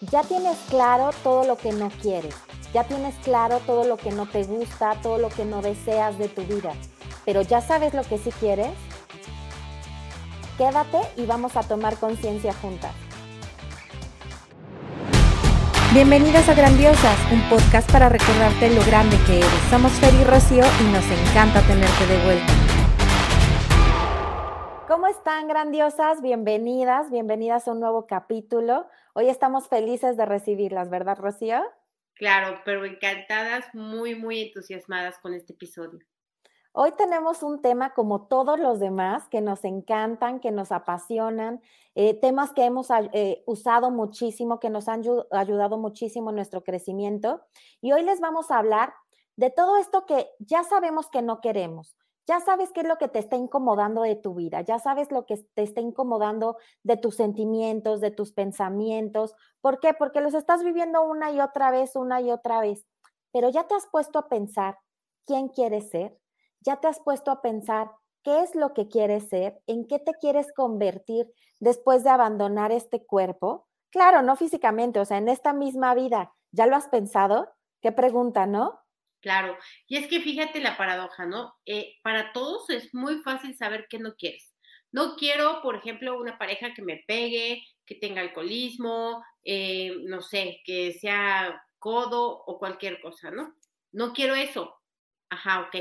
ya tienes claro todo lo que no quieres, ya tienes claro todo lo que no te gusta, todo lo que no deseas de tu vida, pero ya sabes lo que sí quieres. Quédate y vamos a tomar conciencia juntas. Bienvenidas a Grandiosas, un podcast para recordarte lo grande que eres. Somos Fer y Rocío y nos encanta tenerte de vuelta. ¿Cómo están, grandiosas? Bienvenidas, bienvenidas a un nuevo capítulo. Hoy estamos felices de recibirlas, ¿verdad, Rocío? Claro, pero encantadas, muy, muy entusiasmadas con este episodio. Hoy tenemos un tema como todos los demás que nos encantan, que nos apasionan, eh, temas que hemos eh, usado muchísimo, que nos han ayudado muchísimo en nuestro crecimiento. Y hoy les vamos a hablar de todo esto que ya sabemos que no queremos, ya sabes qué es lo que te está incomodando de tu vida, ya sabes lo que te está incomodando de tus sentimientos, de tus pensamientos. ¿Por qué? Porque los estás viviendo una y otra vez, una y otra vez. Pero ya te has puesto a pensar quién quieres ser, ya te has puesto a pensar qué es lo que quieres ser, en qué te quieres convertir después de abandonar este cuerpo. Claro, no físicamente, o sea, en esta misma vida, ¿ya lo has pensado? Qué pregunta, ¿no? Claro, y es que fíjate la paradoja, ¿no? Eh, para todos es muy fácil saber qué no quieres. No quiero, por ejemplo, una pareja que me pegue, que tenga alcoholismo, eh, no sé, que sea codo o cualquier cosa, ¿no? No quiero eso. Ajá, ok.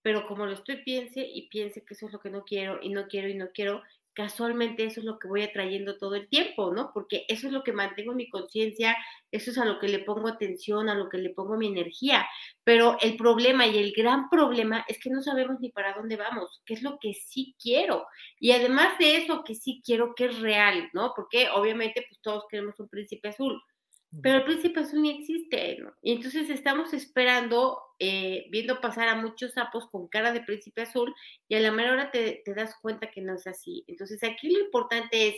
Pero como lo estoy piense y piense que eso es lo que no quiero y no quiero y no quiero, casualmente eso es lo que voy atrayendo todo el tiempo, ¿no? Porque eso es lo que mantengo mi conciencia, eso es a lo que le pongo atención, a lo que le pongo mi energía. Pero el problema y el gran problema es que no sabemos ni para dónde vamos, qué es lo que sí quiero. Y además de eso que sí quiero, que es real, ¿no? Porque obviamente pues todos queremos un príncipe azul, pero el príncipe azul ni existe, ¿no? Y entonces estamos esperando, eh, viendo pasar a muchos sapos con cara de príncipe azul y a la mera hora te, te, das cuenta que no es así. Entonces aquí lo importante es,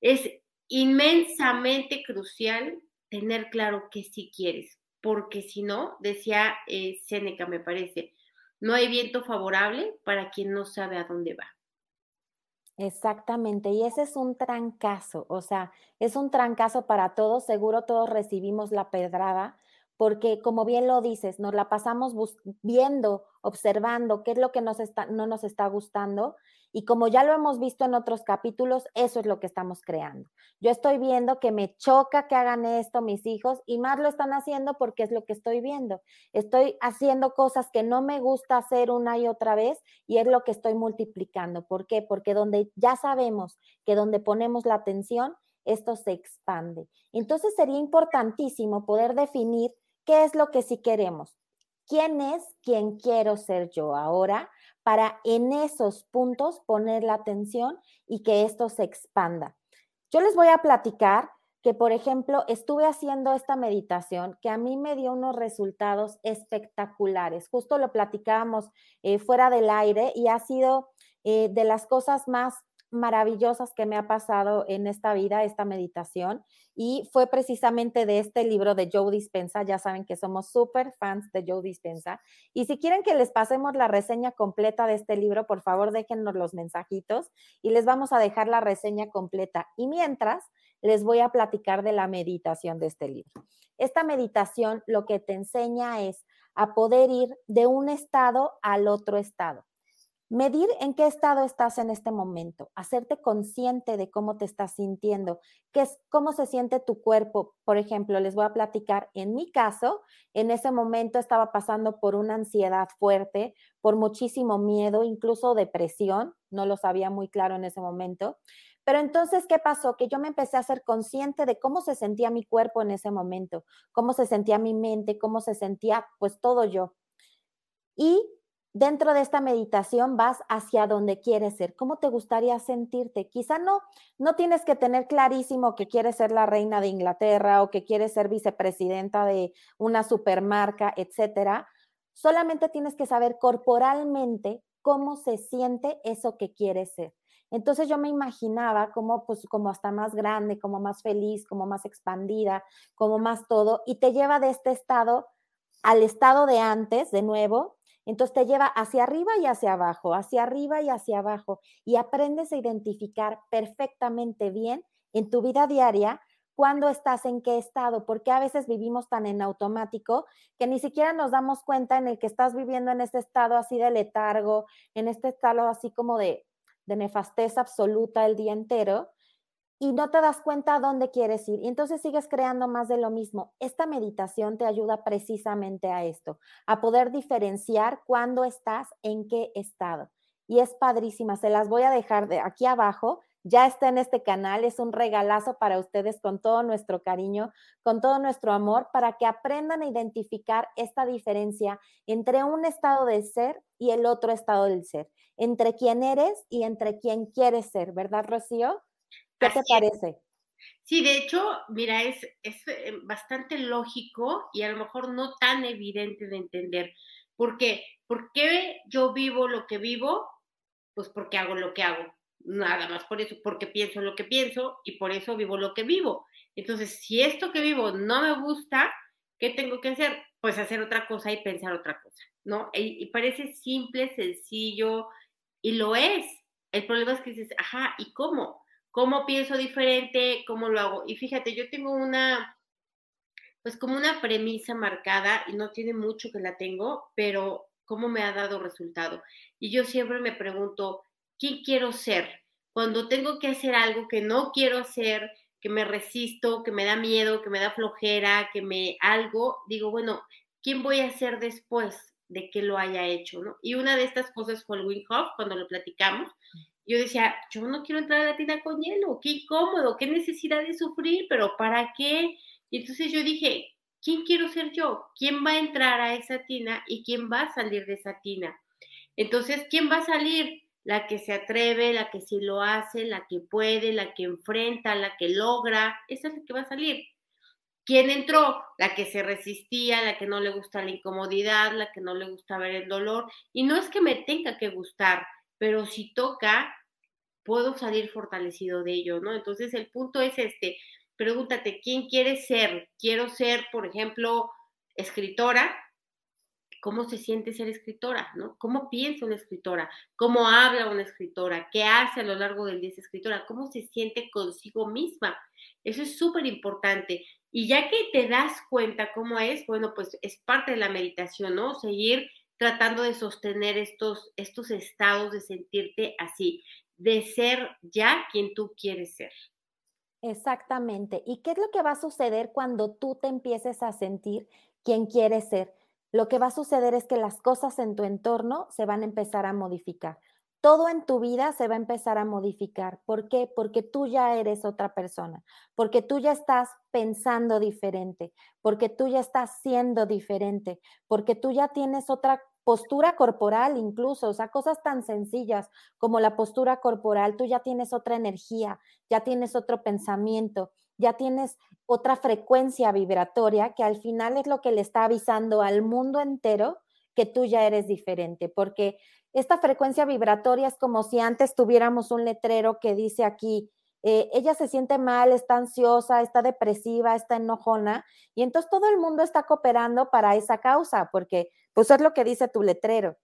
es inmensamente crucial tener claro que sí quieres, porque si no, decía eh, Séneca, me parece, no hay viento favorable para quien no sabe a dónde va. Exactamente, y ese es un trancazo, o sea, es un trancazo para todos, seguro todos recibimos la pedrada, porque como bien lo dices, nos la pasamos viendo, observando qué es lo que nos está, no nos está gustando y como ya lo hemos visto en otros capítulos, eso es lo que estamos creando. Yo estoy viendo que me choca que hagan esto mis hijos y más lo están haciendo porque es lo que estoy viendo. Estoy haciendo cosas que no me gusta hacer una y otra vez y es lo que estoy multiplicando. ¿Por qué? Porque donde ya sabemos que donde ponemos la atención, esto se expande. Entonces sería importantísimo poder definir qué es lo que sí queremos. ¿Quién es quien quiero ser yo ahora? para en esos puntos poner la atención y que esto se expanda. Yo les voy a platicar que, por ejemplo, estuve haciendo esta meditación que a mí me dio unos resultados espectaculares. Justo lo platicábamos eh, fuera del aire y ha sido eh, de las cosas más maravillosas que me ha pasado en esta vida, esta meditación, y fue precisamente de este libro de Joe Dispensa. Ya saben que somos súper fans de Joe Dispensa. Y si quieren que les pasemos la reseña completa de este libro, por favor déjennos los mensajitos y les vamos a dejar la reseña completa. Y mientras, les voy a platicar de la meditación de este libro. Esta meditación lo que te enseña es a poder ir de un estado al otro estado. Medir en qué estado estás en este momento, hacerte consciente de cómo te estás sintiendo, qué es, cómo se siente tu cuerpo. Por ejemplo, les voy a platicar, en mi caso, en ese momento estaba pasando por una ansiedad fuerte, por muchísimo miedo, incluso depresión, no lo sabía muy claro en ese momento. Pero entonces, ¿qué pasó? Que yo me empecé a hacer consciente de cómo se sentía mi cuerpo en ese momento, cómo se sentía mi mente, cómo se sentía pues todo yo. Y dentro de esta meditación vas hacia donde quieres ser, cómo te gustaría sentirte. Quizá no, no tienes que tener clarísimo que quieres ser la reina de Inglaterra o que quieres ser vicepresidenta de una supermarca, etcétera. Solamente tienes que saber corporalmente cómo se siente eso que quieres ser. Entonces yo me imaginaba como, pues, como hasta más grande, como más feliz, como más expandida, como más todo, y te lleva de este estado al estado de antes, de nuevo, entonces te lleva hacia arriba y hacia abajo, hacia arriba y hacia abajo, y aprendes a identificar perfectamente bien en tu vida diaria cuándo estás en qué estado, porque a veces vivimos tan en automático que ni siquiera nos damos cuenta en el que estás viviendo en este estado así de letargo, en este estado así como de, de nefastez absoluta el día entero y no te das cuenta a dónde quieres ir. Y entonces sigues creando más de lo mismo. Esta meditación te ayuda precisamente a esto, a poder diferenciar cuándo estás en qué estado. Y es padrísima, se las voy a dejar de aquí abajo. Ya está en este canal, es un regalazo para ustedes con todo nuestro cariño, con todo nuestro amor, para que aprendan a identificar esta diferencia entre un estado de ser y el otro estado del ser, entre quién eres y entre quién quieres ser, ¿verdad, Rocío? ¿Qué te parece? Sí, de hecho, mira, es, es eh, bastante lógico y a lo mejor no tan evidente de entender. ¿Por qué? ¿Por qué yo vivo lo que vivo? Pues porque hago lo que hago. Nada más por eso, porque pienso lo que pienso y por eso vivo lo que vivo. Entonces, si esto que vivo no me gusta, ¿qué tengo que hacer? Pues hacer otra cosa y pensar otra cosa, ¿no? Y, y parece simple, sencillo, y lo es. El problema es que dices, ajá, ¿y cómo? Cómo pienso diferente, cómo lo hago. Y fíjate, yo tengo una, pues como una premisa marcada y no tiene mucho que la tengo, pero cómo me ha dado resultado. Y yo siempre me pregunto, ¿quién quiero ser? Cuando tengo que hacer algo que no quiero hacer, que me resisto, que me da miedo, que me da flojera, que me algo, digo, bueno, ¿quién voy a ser después de que lo haya hecho? ¿no? Y una de estas cosas fue el Wim Hof, cuando lo platicamos, yo decía, yo no quiero entrar a la tina con hielo, qué incómodo, qué necesidad de sufrir, pero ¿para qué? Y entonces yo dije, ¿quién quiero ser yo? ¿Quién va a entrar a esa tina y quién va a salir de esa tina? Entonces, ¿quién va a salir? La que se atreve, la que sí lo hace, la que puede, la que enfrenta, la que logra, esa es la que va a salir. ¿Quién entró? La que se resistía, la que no le gusta la incomodidad, la que no le gusta ver el dolor. Y no es que me tenga que gustar, pero si toca, puedo salir fortalecido de ello, ¿no? Entonces el punto es este, pregúntate, ¿quién quieres ser? Quiero ser, por ejemplo, escritora. ¿Cómo se siente ser escritora? ¿no? ¿Cómo piensa una escritora? ¿Cómo habla una escritora? ¿Qué hace a lo largo del día esa escritora? ¿Cómo se siente consigo misma? Eso es súper importante. Y ya que te das cuenta cómo es, bueno, pues es parte de la meditación, ¿no? Seguir tratando de sostener estos, estos estados de sentirte así, de ser ya quien tú quieres ser. Exactamente. ¿Y qué es lo que va a suceder cuando tú te empieces a sentir quien quieres ser? Lo que va a suceder es que las cosas en tu entorno se van a empezar a modificar. Todo en tu vida se va a empezar a modificar. ¿Por qué? Porque tú ya eres otra persona, porque tú ya estás pensando diferente, porque tú ya estás siendo diferente, porque tú ya tienes otra postura corporal incluso, o sea, cosas tan sencillas como la postura corporal, tú ya tienes otra energía, ya tienes otro pensamiento, ya tienes otra frecuencia vibratoria que al final es lo que le está avisando al mundo entero que tú ya eres diferente, porque esta frecuencia vibratoria es como si antes tuviéramos un letrero que dice aquí, eh, ella se siente mal, está ansiosa, está depresiva, está enojona, y entonces todo el mundo está cooperando para esa causa, porque pues es lo que dice tu letrero.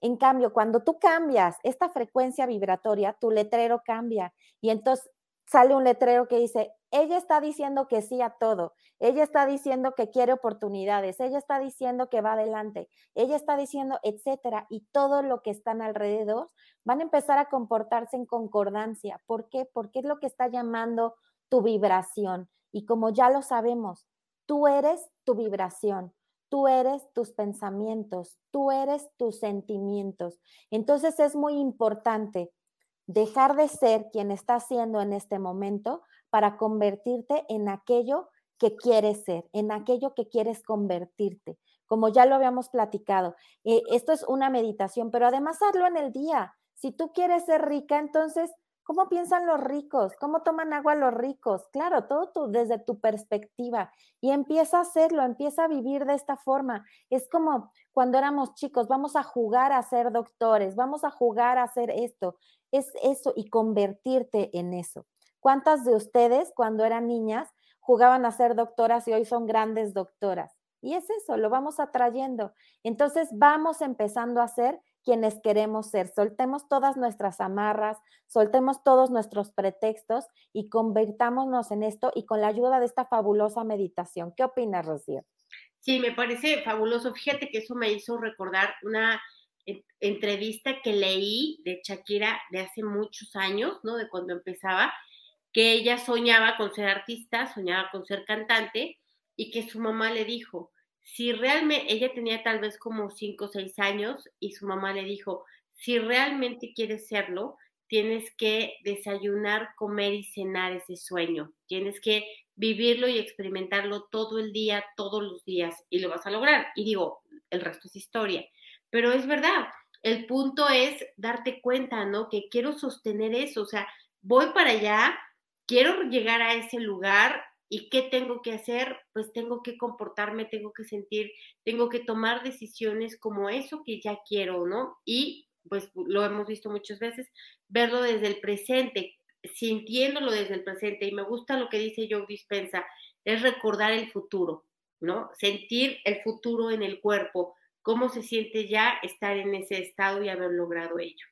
En cambio, cuando tú cambias esta frecuencia vibratoria, tu letrero cambia y entonces sale un letrero que dice, ella está diciendo que sí a todo, ella está diciendo que quiere oportunidades, ella está diciendo que va adelante, ella está diciendo, etcétera, y todo lo que están alrededor van a empezar a comportarse en concordancia. ¿Por qué? Porque es lo que está llamando tu vibración. Y como ya lo sabemos, tú eres tu vibración. Tú eres tus pensamientos, tú eres tus sentimientos. Entonces es muy importante dejar de ser quien estás siendo en este momento para convertirte en aquello que quieres ser, en aquello que quieres convertirte. Como ya lo habíamos platicado, eh, esto es una meditación, pero además hazlo en el día. Si tú quieres ser rica, entonces ¿Cómo piensan los ricos? ¿Cómo toman agua los ricos? Claro, todo desde tu perspectiva. Y empieza a hacerlo, empieza a vivir de esta forma. Es como cuando éramos chicos, vamos a jugar a ser doctores, vamos a jugar a hacer esto. Es eso y convertirte en eso. ¿Cuántas de ustedes cuando eran niñas jugaban a ser doctoras y hoy son grandes doctoras? Y es eso, lo vamos atrayendo. Entonces vamos empezando a hacer quienes queremos ser. Soltemos todas nuestras amarras, soltemos todos nuestros pretextos y convertámonos en esto y con la ayuda de esta fabulosa meditación. ¿Qué opinas, Rocío? Sí, me parece fabuloso. Fíjate que eso me hizo recordar una entrevista que leí de Shakira de hace muchos años, ¿no? De cuando empezaba, que ella soñaba con ser artista, soñaba con ser cantante y que su mamá le dijo, si realmente, ella tenía tal vez como cinco o seis años y su mamá le dijo, si realmente quieres serlo, tienes que desayunar, comer y cenar ese sueño, tienes que vivirlo y experimentarlo todo el día, todos los días y lo vas a lograr. Y digo, el resto es historia. Pero es verdad, el punto es darte cuenta, ¿no? Que quiero sostener eso, o sea, voy para allá, quiero llegar a ese lugar y ¿qué tengo que hacer? Pues tengo que comportarme, tengo que sentir, tengo que tomar decisiones como eso que ya quiero, ¿no? Y pues lo hemos visto muchas veces, verlo desde el presente, sintiéndolo desde el presente. Y me gusta lo que dice Joe Dispensa, es recordar el futuro, ¿no? Sentir el futuro en el cuerpo, cómo se siente ya estar en ese estado y haber logrado ello.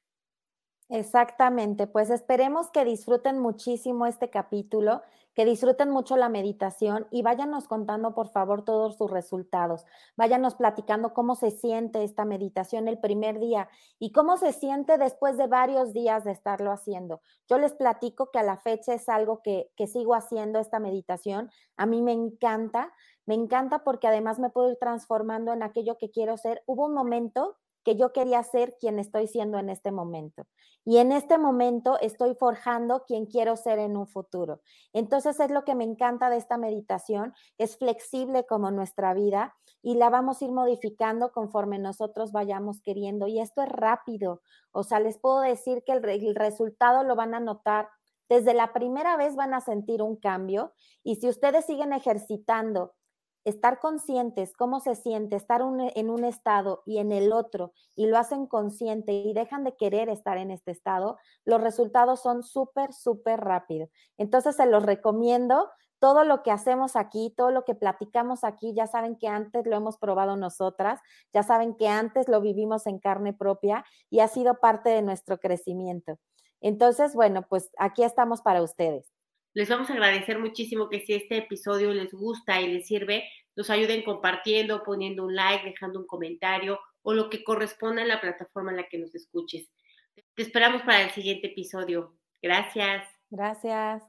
Exactamente, pues esperemos que disfruten muchísimo este capítulo, que disfruten mucho la meditación y váyanos contando por favor todos sus resultados. Váyanos platicando cómo se siente esta meditación el primer día y cómo se siente después de varios días de estarlo haciendo. Yo les platico que a la fecha es algo que, que sigo haciendo esta meditación. A mí me encanta, me encanta porque además me puedo ir transformando en aquello que quiero ser. Hubo un momento que yo quería ser quien estoy siendo en este momento. Y en este momento estoy forjando quien quiero ser en un futuro. Entonces es lo que me encanta de esta meditación, es flexible como nuestra vida y la vamos a ir modificando conforme nosotros vayamos queriendo. Y esto es rápido, o sea, les puedo decir que el, el resultado lo van a notar. Desde la primera vez van a sentir un cambio y si ustedes siguen ejercitando estar conscientes cómo se siente estar en un estado y en el otro y lo hacen consciente y dejan de querer estar en este estado, los resultados son súper, súper rápidos. Entonces se los recomiendo. Todo lo que hacemos aquí, todo lo que platicamos aquí, ya saben que antes lo hemos probado nosotras, ya saben que antes lo vivimos en carne propia y ha sido parte de nuestro crecimiento. Entonces, bueno, pues aquí estamos para ustedes. Les vamos a agradecer muchísimo que si este episodio les gusta y les sirve, nos ayuden compartiendo, poniendo un like, dejando un comentario o lo que corresponda en la plataforma en la que nos escuches. Te esperamos para el siguiente episodio. Gracias. Gracias.